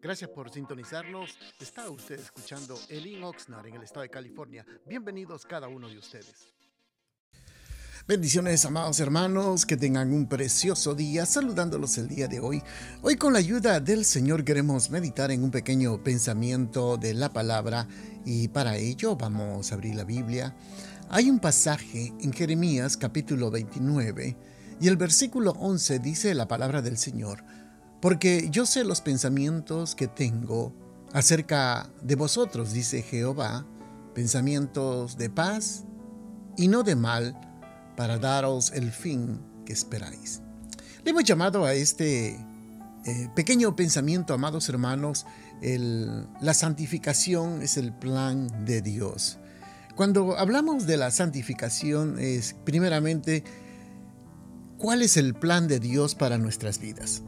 Gracias por sintonizarnos. Está usted escuchando Elin Oxnard en el estado de California. Bienvenidos cada uno de ustedes. Bendiciones, amados hermanos, que tengan un precioso día, saludándolos el día de hoy. Hoy con la ayuda del Señor queremos meditar en un pequeño pensamiento de la palabra y para ello vamos a abrir la Biblia. Hay un pasaje en Jeremías capítulo 29 y el versículo 11 dice la palabra del Señor, porque yo sé los pensamientos que tengo acerca de vosotros, dice Jehová, pensamientos de paz y no de mal para daros el fin que esperáis. Le hemos llamado a este eh, pequeño pensamiento, amados hermanos, la santificación es el plan de Dios. Cuando hablamos de la santificación es primeramente cuál es el plan de Dios para nuestras vidas.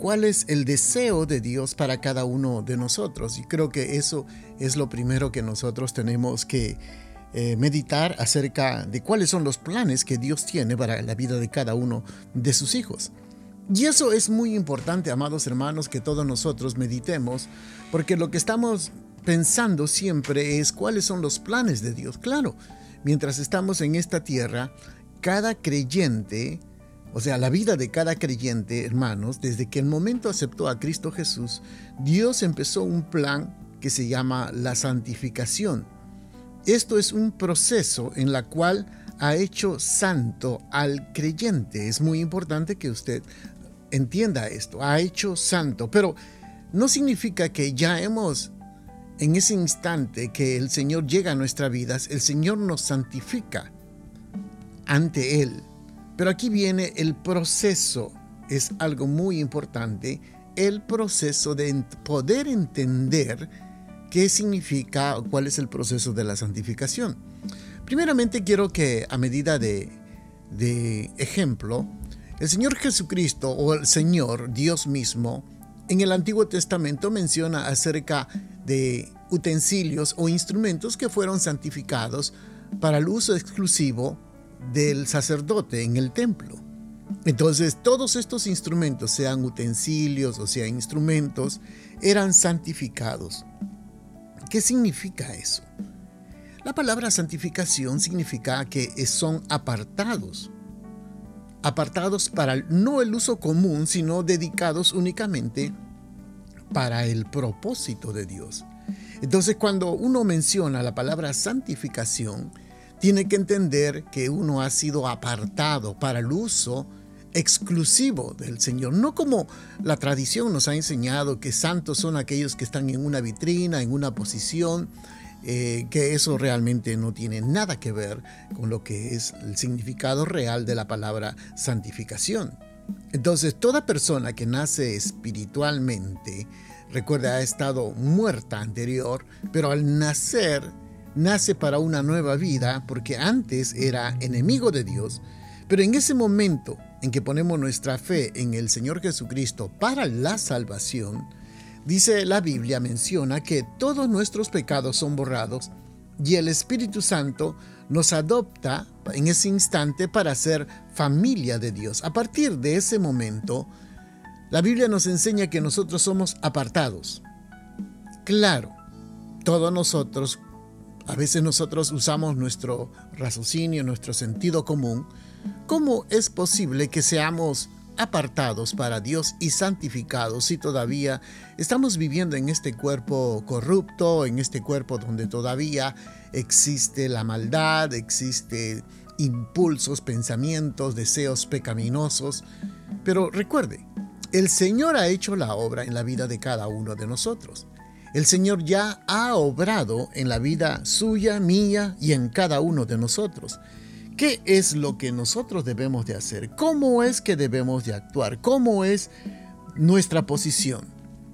¿Cuál es el deseo de Dios para cada uno de nosotros? Y creo que eso es lo primero que nosotros tenemos que eh, meditar acerca de cuáles son los planes que Dios tiene para la vida de cada uno de sus hijos. Y eso es muy importante, amados hermanos, que todos nosotros meditemos, porque lo que estamos pensando siempre es cuáles son los planes de Dios. Claro, mientras estamos en esta tierra, cada creyente, o sea, la vida de cada creyente, hermanos, desde que el momento aceptó a Cristo Jesús, Dios empezó un plan que se llama la santificación esto es un proceso en la cual ha hecho santo al creyente. Es muy importante que usted entienda esto. Ha hecho santo, pero no significa que ya hemos, en ese instante que el Señor llega a nuestras vidas, el Señor nos santifica ante Él. Pero aquí viene el proceso. Es algo muy importante. El proceso de poder entender ¿Qué significa o cuál es el proceso de la santificación? Primeramente quiero que a medida de, de ejemplo, el Señor Jesucristo o el Señor Dios mismo en el Antiguo Testamento menciona acerca de utensilios o instrumentos que fueron santificados para el uso exclusivo del sacerdote en el templo. Entonces todos estos instrumentos, sean utensilios o sean instrumentos, eran santificados. ¿Qué significa eso? La palabra santificación significa que son apartados. Apartados para no el uso común, sino dedicados únicamente para el propósito de Dios. Entonces cuando uno menciona la palabra santificación, tiene que entender que uno ha sido apartado para el uso exclusivo del Señor, no como la tradición nos ha enseñado que santos son aquellos que están en una vitrina, en una posición, eh, que eso realmente no tiene nada que ver con lo que es el significado real de la palabra santificación. Entonces, toda persona que nace espiritualmente, recuerda, ha estado muerta anterior, pero al nacer, nace para una nueva vida, porque antes era enemigo de Dios, pero en ese momento en que ponemos nuestra fe en el Señor Jesucristo para la salvación, dice la Biblia, menciona que todos nuestros pecados son borrados y el Espíritu Santo nos adopta en ese instante para ser familia de Dios. A partir de ese momento, la Biblia nos enseña que nosotros somos apartados. Claro, todos nosotros, a veces nosotros usamos nuestro raciocinio, nuestro sentido común, ¿Cómo es posible que seamos apartados para Dios y santificados si todavía estamos viviendo en este cuerpo corrupto, en este cuerpo donde todavía existe la maldad, existe impulsos, pensamientos, deseos pecaminosos? Pero recuerde, el Señor ha hecho la obra en la vida de cada uno de nosotros. El Señor ya ha obrado en la vida suya, mía y en cada uno de nosotros. ¿Qué es lo que nosotros debemos de hacer? ¿Cómo es que debemos de actuar? ¿Cómo es nuestra posición?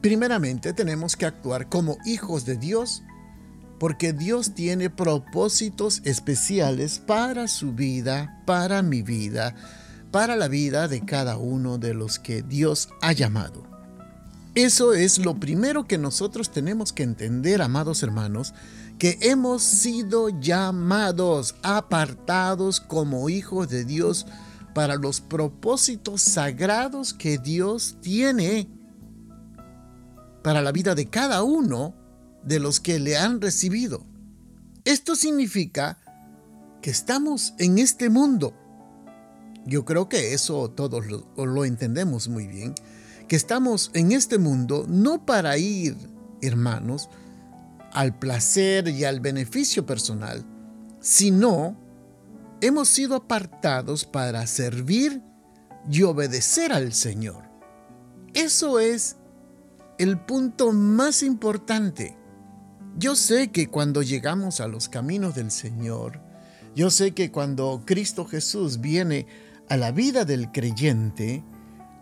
Primeramente tenemos que actuar como hijos de Dios porque Dios tiene propósitos especiales para su vida, para mi vida, para la vida de cada uno de los que Dios ha llamado. Eso es lo primero que nosotros tenemos que entender, amados hermanos, que hemos sido llamados, apartados como hijos de Dios para los propósitos sagrados que Dios tiene para la vida de cada uno de los que le han recibido. Esto significa que estamos en este mundo. Yo creo que eso todos lo, entendemos muy bien, que estamos en este mundo no para ir, hermanos, al placer y al beneficio personal, sino hemos sido apartados para servir y obedecer al Señor. Eso es el punto más importante. Yo sé que cuando llegamos a los caminos del Señor, yo sé que cuando Cristo Jesús viene a la vida del creyente,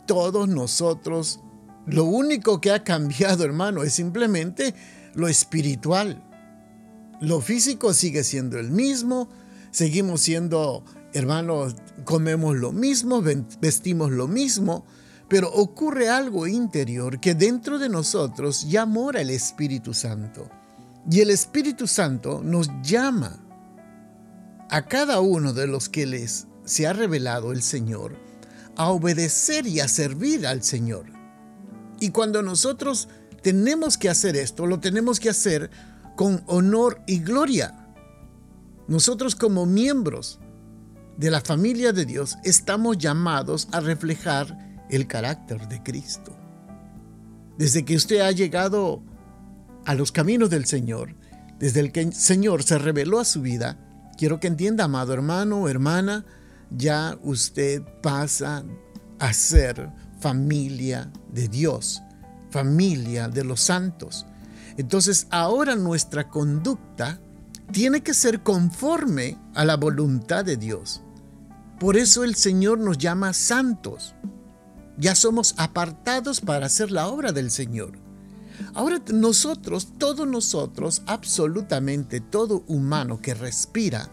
todos nosotros, lo único que ha cambiado, hermano, es simplemente lo espiritual. Lo físico sigue siendo el mismo, seguimos siendo, hermanos, comemos lo mismo, vestimos lo mismo, pero ocurre algo interior que dentro de nosotros ya mora el Espíritu Santo. Y el Espíritu Santo nos llama a cada uno de los que les se ha revelado el Señor a obedecer y a servir al Señor. Y cuando nosotros tenemos que hacer esto, lo tenemos que hacer con honor y gloria. Nosotros como miembros de la familia de Dios estamos llamados a reflejar el carácter de Cristo. Desde que usted ha llegado a los caminos del Señor, desde el que el Señor se reveló a su vida, quiero que entienda, amado hermano hermana, ya usted pasa a ser familia de Dios, familia de los santos. Entonces ahora nuestra conducta tiene que ser conforme a la voluntad de Dios. Por eso el Señor nos llama santos. Ya somos apartados para hacer la obra del Señor. Ahora nosotros, todos nosotros, absolutamente todo humano que respira,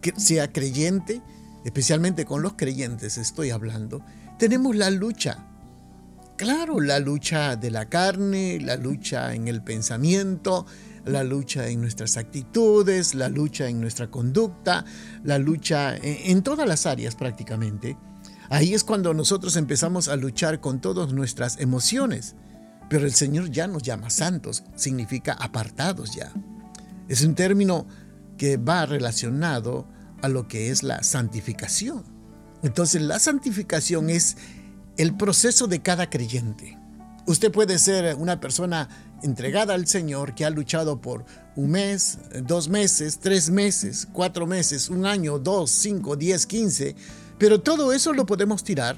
que sea creyente, especialmente con los creyentes estoy hablando, tenemos la lucha. Claro, la lucha de la carne, la lucha en el pensamiento, la lucha en nuestras actitudes, la lucha en nuestra conducta, la lucha en, todas las áreas prácticamente. Ahí es cuando nosotros empezamos a luchar con todas nuestras emociones. Pero el Señor ya nos llama santos, significa apartados ya. Es un término que va relacionado a lo que es la santificación. Entonces la santificación es el proceso de cada creyente. Usted puede ser una persona entregada al Señor que ha luchado por un mes, dos meses, tres meses, cuatro meses, un año, dos, cinco, diez, quince, pero todo eso lo podemos tirar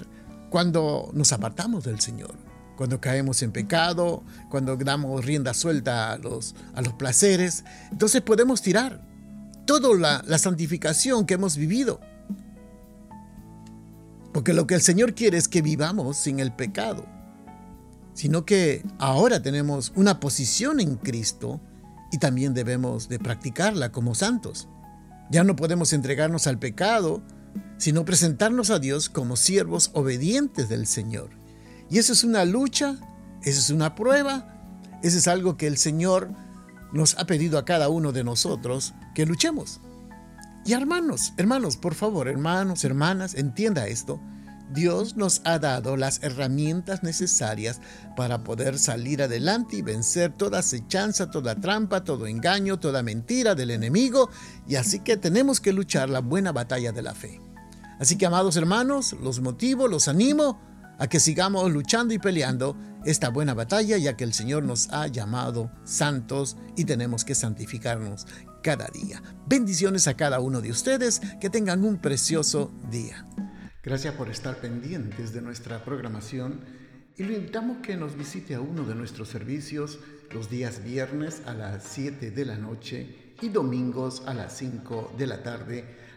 cuando nos apartamos del Señor cuando caemos en pecado, cuando damos rienda suelta a los, a los placeres. Entonces podemos tirar toda la, la santificación que hemos vivido. Porque lo que el Señor quiere es que vivamos sin el pecado, sino que ahora tenemos una posición en Cristo y también debemos de practicarla como santos. Ya no podemos entregarnos al pecado, sino presentarnos a Dios como siervos obedientes del Señor. Y eso es una lucha, eso es una prueba, eso es algo que el Señor nos ha pedido a cada uno de nosotros que luchemos. Y hermanos, hermanos, por favor, hermanos, hermanas, entienda esto. Dios nos ha dado las herramientas necesarias para poder salir adelante y vencer toda acechanza, toda trampa, todo engaño, toda mentira del enemigo. Y así que tenemos que luchar la buena batalla de la fe. Así que, amados hermanos, los motivo, los animo a que sigamos luchando y peleando esta buena batalla, ya que el Señor nos ha llamado santos y tenemos que santificarnos cada día. Bendiciones a cada uno de ustedes, que tengan un precioso día. Gracias por estar pendientes de nuestra programación y lo invitamos que nos visite a uno de nuestros servicios los días viernes a las 7 de la noche y domingos a las 5 de la tarde